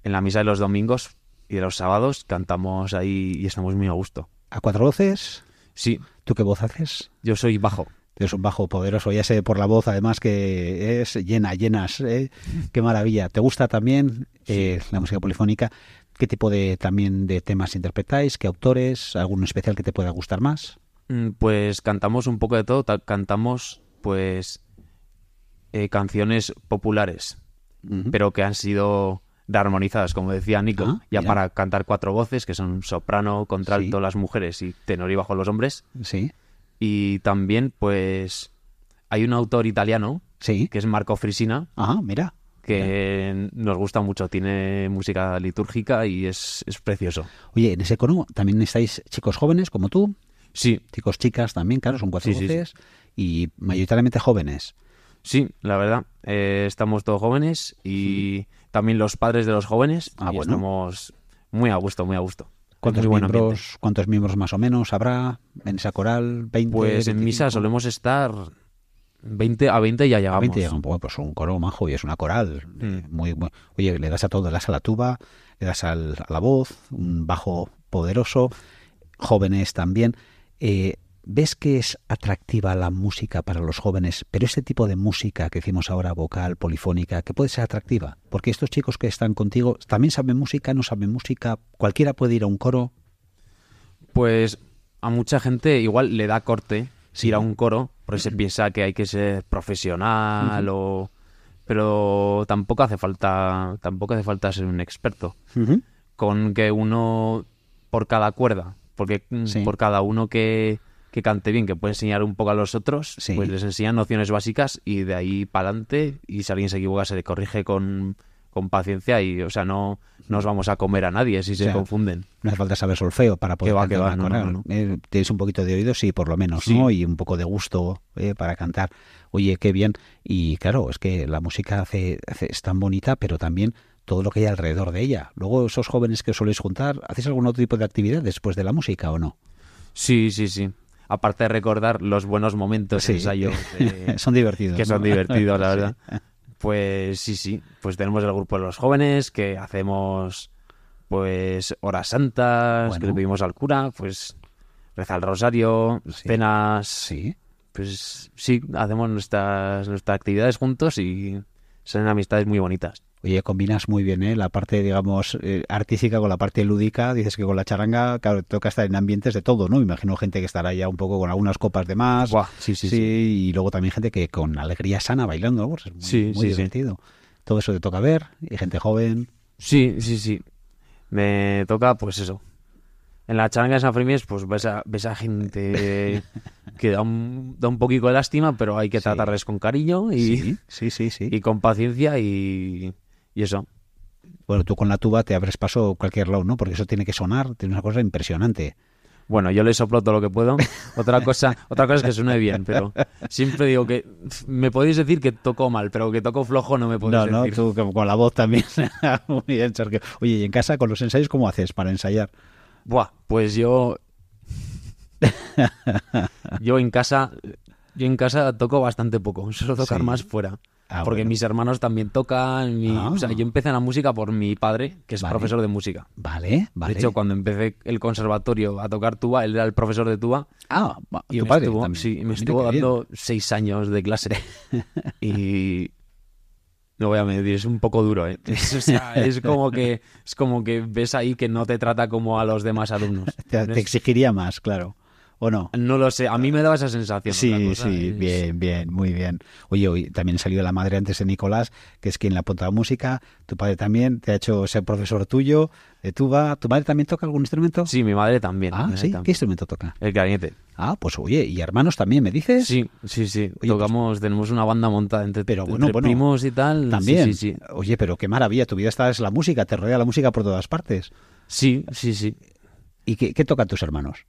en la misa de los domingos y de los sábados cantamos ahí y estamos muy a gusto. ¿A cuatro voces? Sí, ¿Tú qué voz haces? yo soy bajo. Tienes un bajo poderoso, ya sé por la voz, además que es llena, llenas. ¿eh? Qué maravilla. ¿Te gusta también eh, la música polifónica? ¿Qué tipo de también de temas interpretáis? ¿Qué autores? ¿Algún especial que te pueda gustar más? Mm, Pues cantamos un poco de todo, ta- cantamos pues eh, canciones populares, pero que han sido armonizadas, como decía Nico, Ah, ya mira. para cantar cuatro voces, que son soprano, contralto Sí. las mujeres y tenor y bajo los hombres. Sí, Y también, pues, hay un autor italiano, sí. que es Marco Frisina, Ah, mira. que nos gusta mucho. Tiene música litúrgica y es, es precioso. Oye, en ese coro también estáis chicos jóvenes como tú, Sí, chicos chicas también, claro, son cuatro Sí, voces y mayoritariamente jóvenes. sí, la verdad. eh, estamos todos jóvenes y también los padres de los jóvenes. Ah, y bueno. estamos muy a gusto, muy a gusto. ¿Cuántos miembros, ¿Cuántos miembros más o menos habrá en esa coral? ¿20? Pues en 25? misa solemos estar 20 a 20 ya llegamos. 20 llegan, pues un coro majo y es una coral. eh, Mm. Muy, muy- oye, le das a todo, le das a la tuba, le das al- a la voz, un bajo poderoso, jóvenes también. Eh, ¿Ves que es atractiva la música para los jóvenes? Pero este tipo de música que decimos ahora, vocal, polifónica, que puede ser atractiva. Porque estos chicos que están contigo también saben música, no saben música. Cualquiera puede ir a un coro. Pues a mucha gente igual le da corte Sí. ir a un coro, porque se piensa que hay que ser profesional o pero tampoco hace falta tampoco hace falta ser un experto. Con que uno por cada cuerda, porque Sí. por cada uno que, que cante bien, que puede enseñar un poco a los otros, Sí. pues les enseñan nociones básicas y de ahí para adelante, y si alguien se equivoca se le corrige con, con paciencia y, o sea, no nos vamos a comer a nadie si se O sea, confunden. No hace falta saber solfeo para poder Que va, cantar que va, no, no. Eh, tienes un poquito de oído, sí, por lo menos, Sí. ¿no? Y un poco de gusto eh, para cantar. Oye, qué bien. Y claro, es que la música hace, hace- es tan bonita, pero también todo lo que hay alrededor de ella. Luego, esos jóvenes que os soléis juntar, ¿hacéis algún otro tipo de actividad después de la música o no? Sí, sí, sí. Aparte de recordar los buenos momentos Sí. de ensayo, eh, son divertidos. que son ¿no? divertidos, la Sí. verdad. Pues sí, sí. Pues tenemos el grupo de los jóvenes que hacemos pues horas santas, Bueno. que le pedimos al cura, pues reza el rosario, Sí. cenas. Sí. Pues sí, hacemos nuestras, nuestras actividades juntos y son amistades muy bonitas. Oye, combinas muy bien, ¿eh? La parte, digamos, eh, artística con la parte lúdica. Dices que con la charanga, claro, toca estar en ambientes de todo, ¿no? Imagino gente que estará ya un poco con algunas copas de más. Buah, sí, sí, sí. y luego también gente que con alegría sana bailando, ¿no? Pues es muy, Sí, muy sí, divertido. Todo eso te toca ver, y gente joven. Sí, sí, sí. Me toca, pues eso. En la charanga de San Fermín, pues ves a, ves a gente que da un, da un poquito de lástima, pero hay que tratarles con cariño y, Sí, sí, sí, sí. y con paciencia y, y eso. Bueno, tú con la tuba te abres paso cualquier lado, ¿no? Porque eso tiene que sonar, tiene una cosa impresionante. Bueno, yo le soplo todo lo que puedo. Otra cosa, otra cosa es que suene bien, pero siempre digo que me podéis decir que toco mal, pero que toco flojo no me podéis No, no, decir. tú con la voz también. muy bien, Sergio. Oye, ¿y en casa con los ensayos cómo haces para ensayar? Buah, pues yo. yo en casa. Yo en casa toco bastante poco. Suelo tocar Sí. más fuera. Ah, porque bueno. mis hermanos también tocan. mi- Ah. O sea, yo empecé en la música por mi padre, que es Vale. profesor de música. Vale, vale. De hecho, cuando empecé el conservatorio a tocar tuba, él era el profesor de tuba. Ah, Y tu padre estuvo, también. sí, me Mira estuvo bien. dando seis años de clase. y no voy a medir, es un poco duro, ¿eh? Es, o sea, es como que es como que ves ahí que no te trata como a los demás alumnos. Te, te exigiría más, claro. ¿O no? No lo sé, a mí me daba esa sensación. Sí, cosa sí, es- bien, bien, muy bien. Oye, hoy también salió la madre antes de Nicolás, que es quien le apunta la música. Tu padre también te ha hecho ser profesor tuyo de tuba. ¿Tu madre también toca algún instrumento? Sí, mi madre también. Ah, madre sí. ¿Qué instrumento toca? El clarinete. Ah, pues oye, y hermanos también, ¿me dices? Sí, sí, sí. Oye, pues- Tocamos, tenemos una banda montada entre, Pero bueno, entre bueno, primos y tal. También. Sí, sí, sí. Oye, pero qué maravilla, tu vida está es la música, te rodea la música por todas partes. Sí, sí, sí. ¿Y qué, qué tocan tus hermanos?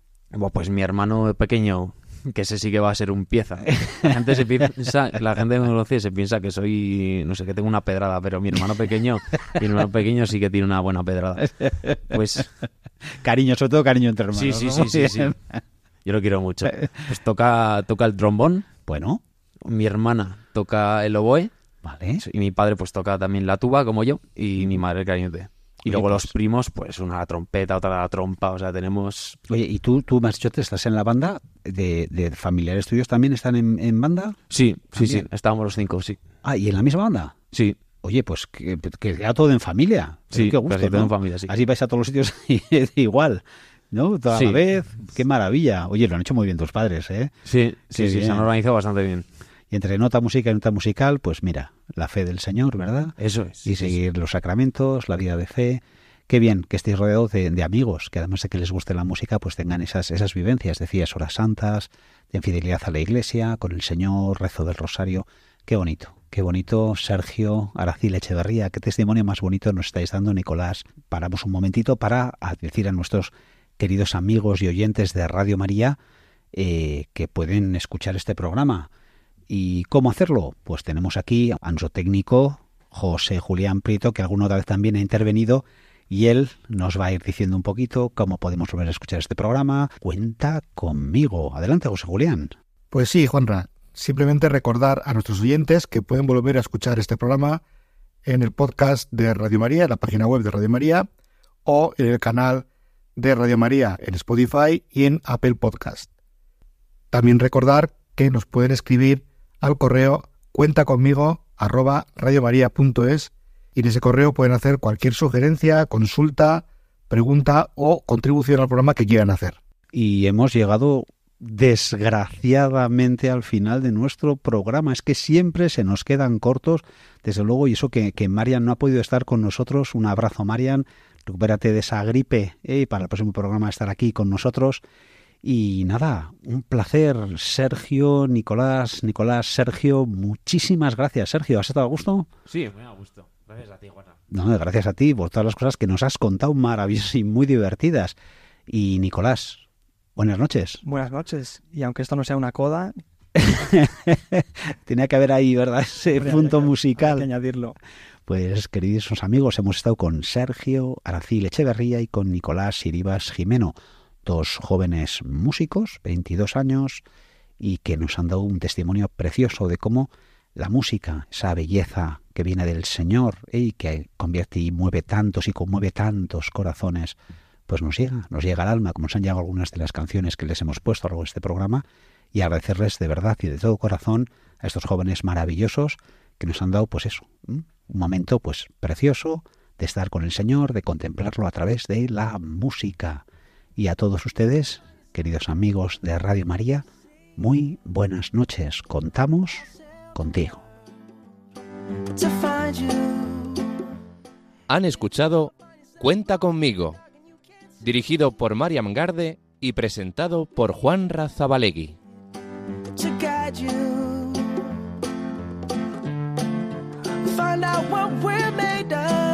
Pues mi hermano pequeño, que ese sí que va a ser un pieza. Gente se piensa, la gente que me conoce se piensa que soy, no sé, que tengo una pedrada, pero mi hermano pequeño, mi hermano pequeño sí que tiene una buena pedrada. Pues Cariño, sobre todo cariño entre hermanos. sí, sí, ¿no? sí, sí, sí. Yo lo quiero mucho. Pues toca, toca el trombón, Bueno, mi hermana toca el oboe vale. y mi padre pues toca también la tuba como yo y mi madre el clarinete. Y luego pues- los primos, pues una la trompeta, otra la trompa, o sea, tenemos... Oye, ¿y tú, tú me has dicho que estás en la banda de, de familiares tuyos también están en, en banda? Sí, sí, sí, estábamos los cinco, sí. Ah, ¿y en la misma banda? Sí, Oye, pues que, que queda todo en familia. Sí, qué gusto, ¿no? en familia, sí. Así vais a todos los sitios y igual, ¿no? Toda Sí. la vez. Qué maravilla. Oye, lo han hecho muy bien tus padres, ¿eh? sí, sí, sí, se han organizado bastante bien. Y entre nota música y nota musical, pues mira, la fe del Señor, ¿verdad? Eso es. y seguir los sacramentos, la vida de fe. Qué bien que estéis rodeados de, de amigos, que además de que les guste la música, pues tengan esas, esas vivencias, decías, horas santas, de fidelidad a la iglesia, con el Señor, rezo del rosario. Qué bonito, qué bonito, Sergio Aracil Echeverría, qué testimonio más bonito nos estáis dando, Nicolás. Paramos un momentito para decir a nuestros queridos amigos y oyentes de Radio María eh, que pueden escuchar este programa. ¿Y cómo hacerlo? Pues tenemos aquí a nuestro técnico, José Julián Prieto, que alguna otra vez también ha intervenido, y él nos va a ir diciendo un poquito cómo podemos volver a escuchar este programa. Cuenta conmigo. Adelante, José Julián. Pues sí, Juanra. Simplemente recordar a nuestros oyentes que pueden volver a escuchar este programa en el podcast de Radio María, en la página web de Radio María, o en el canal de Radio María en Spotify y en Apple Podcast. También recordar que nos pueden escribir al correo cuenta conmigo arroba radiomaria.es y en ese correo pueden hacer cualquier sugerencia, consulta, pregunta o contribución al programa que quieran hacer. Y hemos llegado desgraciadamente al final de nuestro programa. Es que siempre se nos quedan cortos, desde luego, y eso que, Marian no ha podido estar con nosotros. Un abrazo, Marian. Recupérate de esa gripe ¿eh? y para el próximo programa estar aquí con nosotros. Y nada, un placer, Sergio, Nicolás, Nicolás, Sergio, muchísimas gracias. Sergio, ¿has estado a gusto? Sí, muy a gusto. Gracias a ti, Juana. No, gracias a ti por todas las cosas que nos has contado maravillosas y muy divertidas. Y Nicolás, buenas noches. Buenas noches. Y aunque esto no sea una coda, Tenía que haber ahí, ¿verdad? Ese punto hay musical. que añadirlo. Pues queridos amigos, hemos estado con Sergio Aracil Echeverría y con Nicolás Siribas Jimeno, dos jóvenes músicos, 22 años, y que nos han dado un testimonio precioso de cómo la música, esa belleza que viene del Señor y que convierte y mueve tantos y conmueve tantos corazones, pues nos llega, nos llega al alma, como nos han llegado algunas de las canciones que les hemos puesto a lo largo de este programa, y agradecerles de verdad y de todo corazón a estos jóvenes maravillosos que nos han dado, pues eso, un momento pues precioso de estar con el Señor, de contemplarlo a través de la música. Y a todos ustedes, queridos amigos de Radio María, muy buenas noches. Contamos contigo. Han escuchado Cuenta conmigo, dirigido por Mariam Garde y presentado por Juan Razabalegui. Find out what we're made of when